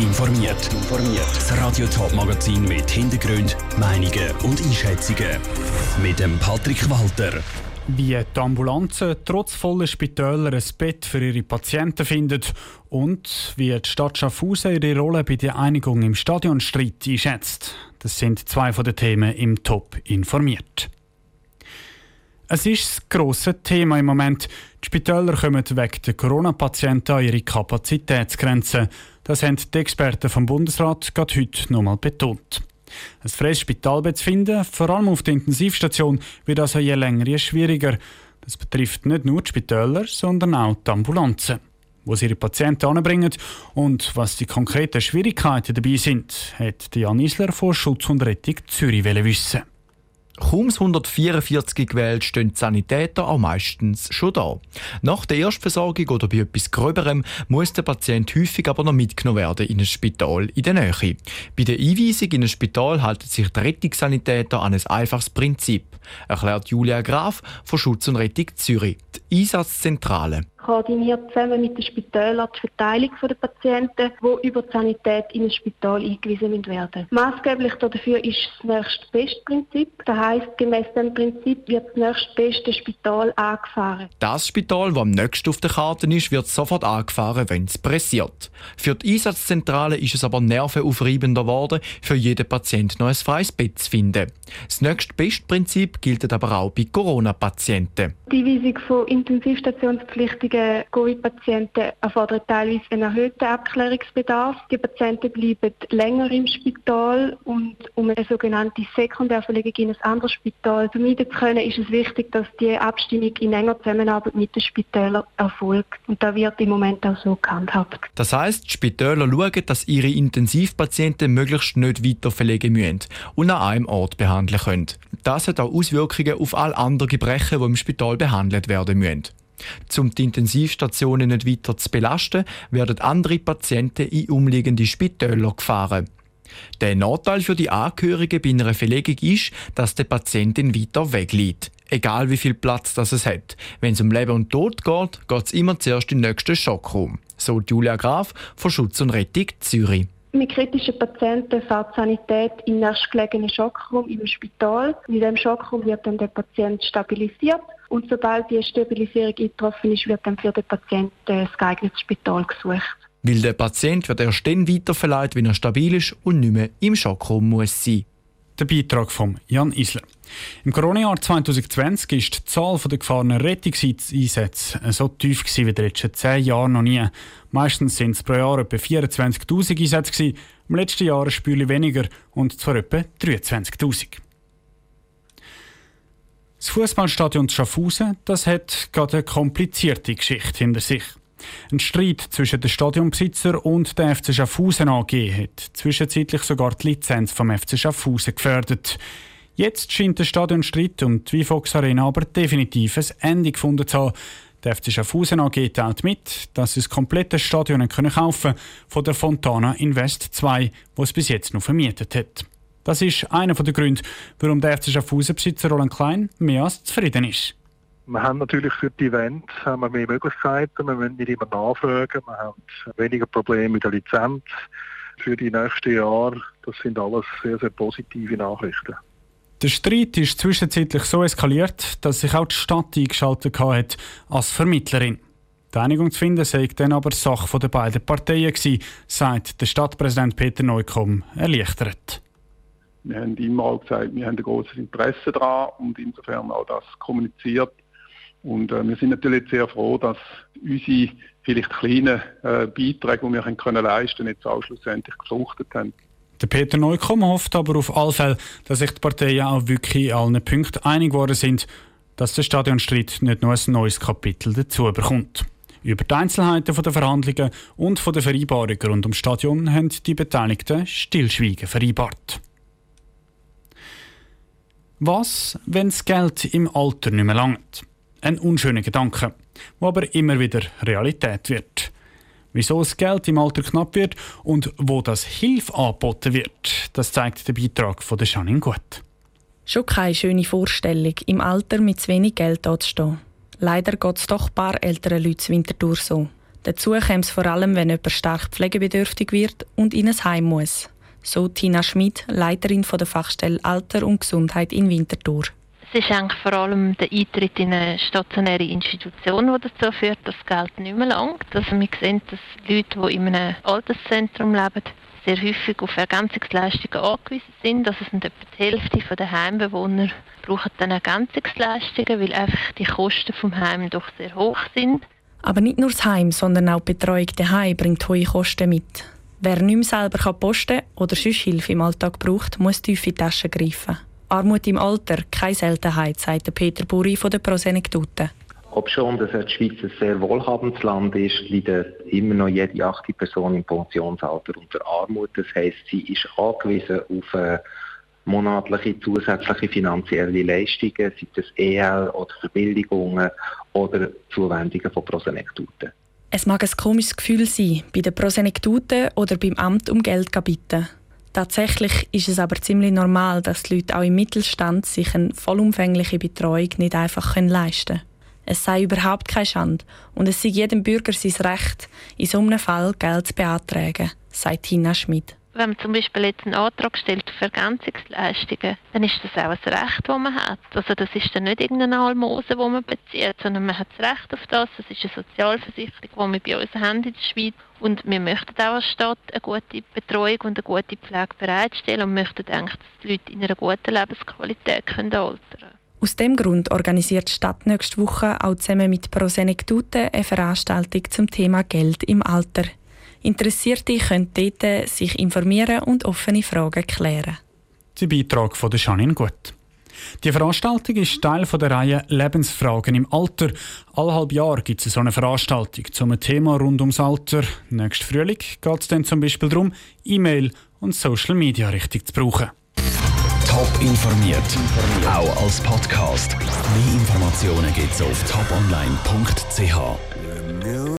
informiert. Das Radio Top Magazin mit Hintergrund, Meinungen und Einschätzungen mit dem Patrick Walter. Wie die Ambulanzen trotz voller Spitäler ein Bett für ihre Patienten findet und wie die Stadt Schaffhausen ihre Rolle bei der Einigung im Stadionstreit einschätzt. Das sind zwei von den Themen im Top informiert. Es ist das grosse Thema im Moment. Die Spitäler kommen wegen der Corona-Patienten an ihre Kapazitätsgrenzen. Das haben die Experten vom Bundesrat gerade heute nochmal betont. Ein freies Spitalbett zu finden, vor allem auf der Intensivstation, wird also je länger je schwieriger. Das betrifft nicht nur die Spitäler, sondern auch die Ambulanzen. Wo sie ihre Patienten anbringen und was die konkreten Schwierigkeiten dabei sind, hat Jan Isler von Schutz und Rettung Zürich wissen. Kaum 144 gewählt stehen die Sanitäter auch meistens schon da. Nach der Erstversorgung oder bei etwas Gröberem muss der Patient häufig aber noch mitgenommen werden in ein Spital in der Nähe. Bei der Einweisung in ein Spital halten sich die Rettungssanitäter an ein einfaches Prinzip, erklärt Julia Graf von Schutz und Rettung Zürich, die Einsatzzentrale koordiniert zusammen mit den Spitälern die Verteilung der Patienten, die über die Sanität in ein Spital eingewiesen werden. Maßgeblich dafür ist das nächstbeste-Prinzip. Das heisst, gemäß dem Prinzip wird das nächstbeste Spital angefahren. Das Spital, das am nächsten auf der Karte ist, wird sofort angefahren, wenn es pressiert. Für die Einsatzzentrale ist es aber nervenaufreibender geworden, für jeden Patient noch ein freies Bett zu finden. Das nächstbeste-Prinzip gilt aber auch bei Corona-Patienten. Die Weisung von Intensivstationspflichtigen die Covid-Patienten erfordern teilweise einen erhöhten Abklärungsbedarf. Die Patienten bleiben länger im Spital und um eine sogenannte Sekundärverlegung in ein anderes Spital vermeiden zu können, ist es wichtig, dass die Abstimmung in enger Zusammenarbeit mit den Spitälern erfolgt. Und da wird im Moment auch so gehandhabt. Das heisst, die Spitäler schauen, dass ihre Intensivpatienten möglichst nicht weiter verlegen müssen und an einem Ort behandeln können. Das hat auch Auswirkungen auf all andere Gebrechen, die im Spital behandelt werden müssen. Um die Intensivstationen nicht weiter zu belasten, werden andere Patienten in umliegende Spitäler gefahren. Der Nachteil für die Angehörigen bei einer Verlegung ist, dass der Patientin weiter wegliegt. Egal wie viel Platz das es hat. Wenn es um Leben und Tod geht, geht es immer zuerst in den nächsten Schockraum. So Julia Graf von Schutz und Rettung Zürich. Mit kritischen Patienten fährt die Sanität in den nächstgelegenen Schockraum im Spital. In diesem Schockraum wird dann der Patient stabilisiert und sobald die Stabilisierung eingetroffen ist, wird dann für den Patienten das geeignete Spital gesucht. Weil der Patient wird erst dann weiterverleiht, wenn er stabil ist und nicht mehr im Schockraum muss sein. Der Beitrag von Jan Isler. Im Corona-Jahr 2020 ist die Zahl der gefahrenen Rettungseinsätze so tief wie in den letzten zehn Jahren noch nie. Meistens sind es pro Jahr etwa 24.000 Einsätze. Im letzten Jahr ein Spürchen weniger und zwar etwa 23.000. Das Fußballstadion Schaffhausen das hat gerade eine komplizierte Geschichte hinter sich. Ein Streit zwischen dem Stadionbesitzer und der FC Schaffhausen AG hat zwischenzeitlich sogar die Lizenz vom FC Schaffhausen gefährdet. Jetzt scheint der Stadionstreit um die Vifox Arena aber definitiv ein Ende gefunden zu haben. Der FC Schaffhausen AG teilt mit, dass sie das komplette Stadion können kaufen von der Fontana Invest 2, wo es bis jetzt noch vermietet hat. Das ist einer der Gründe, warum der FC Schaffhausen-Besitzer Roland Klein mehr als zufrieden ist. Wir haben natürlich für die Events haben wir mehr Möglichkeiten. Wir müssen nicht immer nachfragen. Wir haben weniger Probleme mit der Lizenz für die nächsten Jahre. Das sind alles sehr, sehr positive Nachrichten. Der Streit ist zwischenzeitlich so eskaliert, dass sich auch die Stadt eingeschaltet hat als Vermittlerin. Die Einigung zu finden sei dann aber Sache der beiden Parteien gewesen, sagt der Stadtpräsident Peter Neukomm erleichtert. Wir haben immer auch gesagt, wir haben ein großes Interesse daran und insofern auch das kommuniziert. Und äh, wir sind natürlich sehr froh, dass unsere vielleicht kleinen äh, Beiträge, die wir können können leisten jetzt auch schlussendlich gefruchtet haben. Der Peter Neukomm hofft aber auf alle Fälle, dass sich die Parteien auch wirklich in allen Punkten einig geworden sind, dass der Stadionstreit nicht noch ein neues Kapitel dazu bekommt. Über die Einzelheiten der Verhandlungen und der Vereinbarungen rund ums Stadion haben die Beteiligten Stillschweigen vereinbart. Was, wenn das Geld im Alter nicht mehr langt? Ein unschöner Gedanke, der aber immer wieder Realität wird. Wieso das Geld im Alter knapp wird und wo das Hilfe angeboten wird, das zeigt der Beitrag von der Janine Gut. Schon keine schöne Vorstellung, im Alter mit zu wenig Geld dazustehen. Leider geht es doch ein paar älteren Leuten Winterthur so. Dazu käme es vor allem, wenn jemand stark pflegebedürftig wird und in ein Heim muss. So Tina Schmid, Leiterin der Fachstelle Alter und Gesundheit in Winterthur. Es ist eigentlich vor allem der Eintritt in eine stationäre Institution, der dazu führt, dass das Geld nicht mehr langt. Also wir sehen, dass Leute, die in einem Alterszentrum leben, sehr häufig auf Ergänzungsleistungen angewiesen sind. Also sind etwa die Hälfte der Heimbewohner brauchen dann Ergänzungsleistungen, weil einfach die Kosten vom Heim doch sehr hoch sind. Aber nicht nur das Heim, sondern auch die Betreuung daheim bringt hohe Kosten mit. Wer nicht mehr selber posten kann oder sonst Hilfe im Alltag braucht, muss tief in die Tasche greifen. Armut im Alter, keine Seltenheit, sagt Peter Buri von der Prosenektute. Ob schon, dass die Schweiz ein sehr wohlhabendes Land ist, leidet immer noch jede achte Person im Pensionsalter unter Armut. Das heisst, sie ist angewiesen auf äh, monatliche zusätzliche finanzielle Leistungen, sei es EL oder Verbilligungen oder Zuwendungen von Prosenektuten. Es mag ein komisches Gefühl sein, bei den Prosenektuten oder beim Amt um Geld zu bitten. Tatsächlich ist es aber ziemlich normal, dass die Leute auch im Mittelstand sich eine vollumfängliche Betreuung nicht einfach leisten können. Es sei überhaupt keine Schande und es sei jedem Bürger sein Recht, in so einem Fall Geld zu beantragen, sagt Tina Schmid wenn man zum Beispiel jetzt einen Antrag stellt auf Ergänzungsleistungen, dann ist das auch ein Recht, das man hat. Also das ist dann nicht irgendeine Almose, die man bezieht, sondern man hat das Recht auf das. Das ist eine Sozialversicherung, die wir bei uns haben in der Schweiz. Und wir möchten auch als Stadt eine gute Betreuung und eine gute Pflege bereitstellen und möchten eigentlich, dass die Leute in einer guten Lebensqualität können altern können. Aus dem Grund organisiert die Stadt nächste Woche auch zusammen mit Prosenektute eine Veranstaltung zum Thema Geld im Alter. Interessierte können dort sich informieren und offene Fragen klären. Der Beitrag von der Janine Gut. Die Veranstaltung ist Teil der Reihe Lebensfragen im Alter. Alle halb Jahr gibt es so eine Veranstaltung zum Thema rund ums Alter. Nächsten Frühling geht es dann zum Beispiel darum, E-Mail und Social Media richtig zu brauchen. Top informiert, auch als Podcast. Mehr Informationen gibt es auf toponline.ch.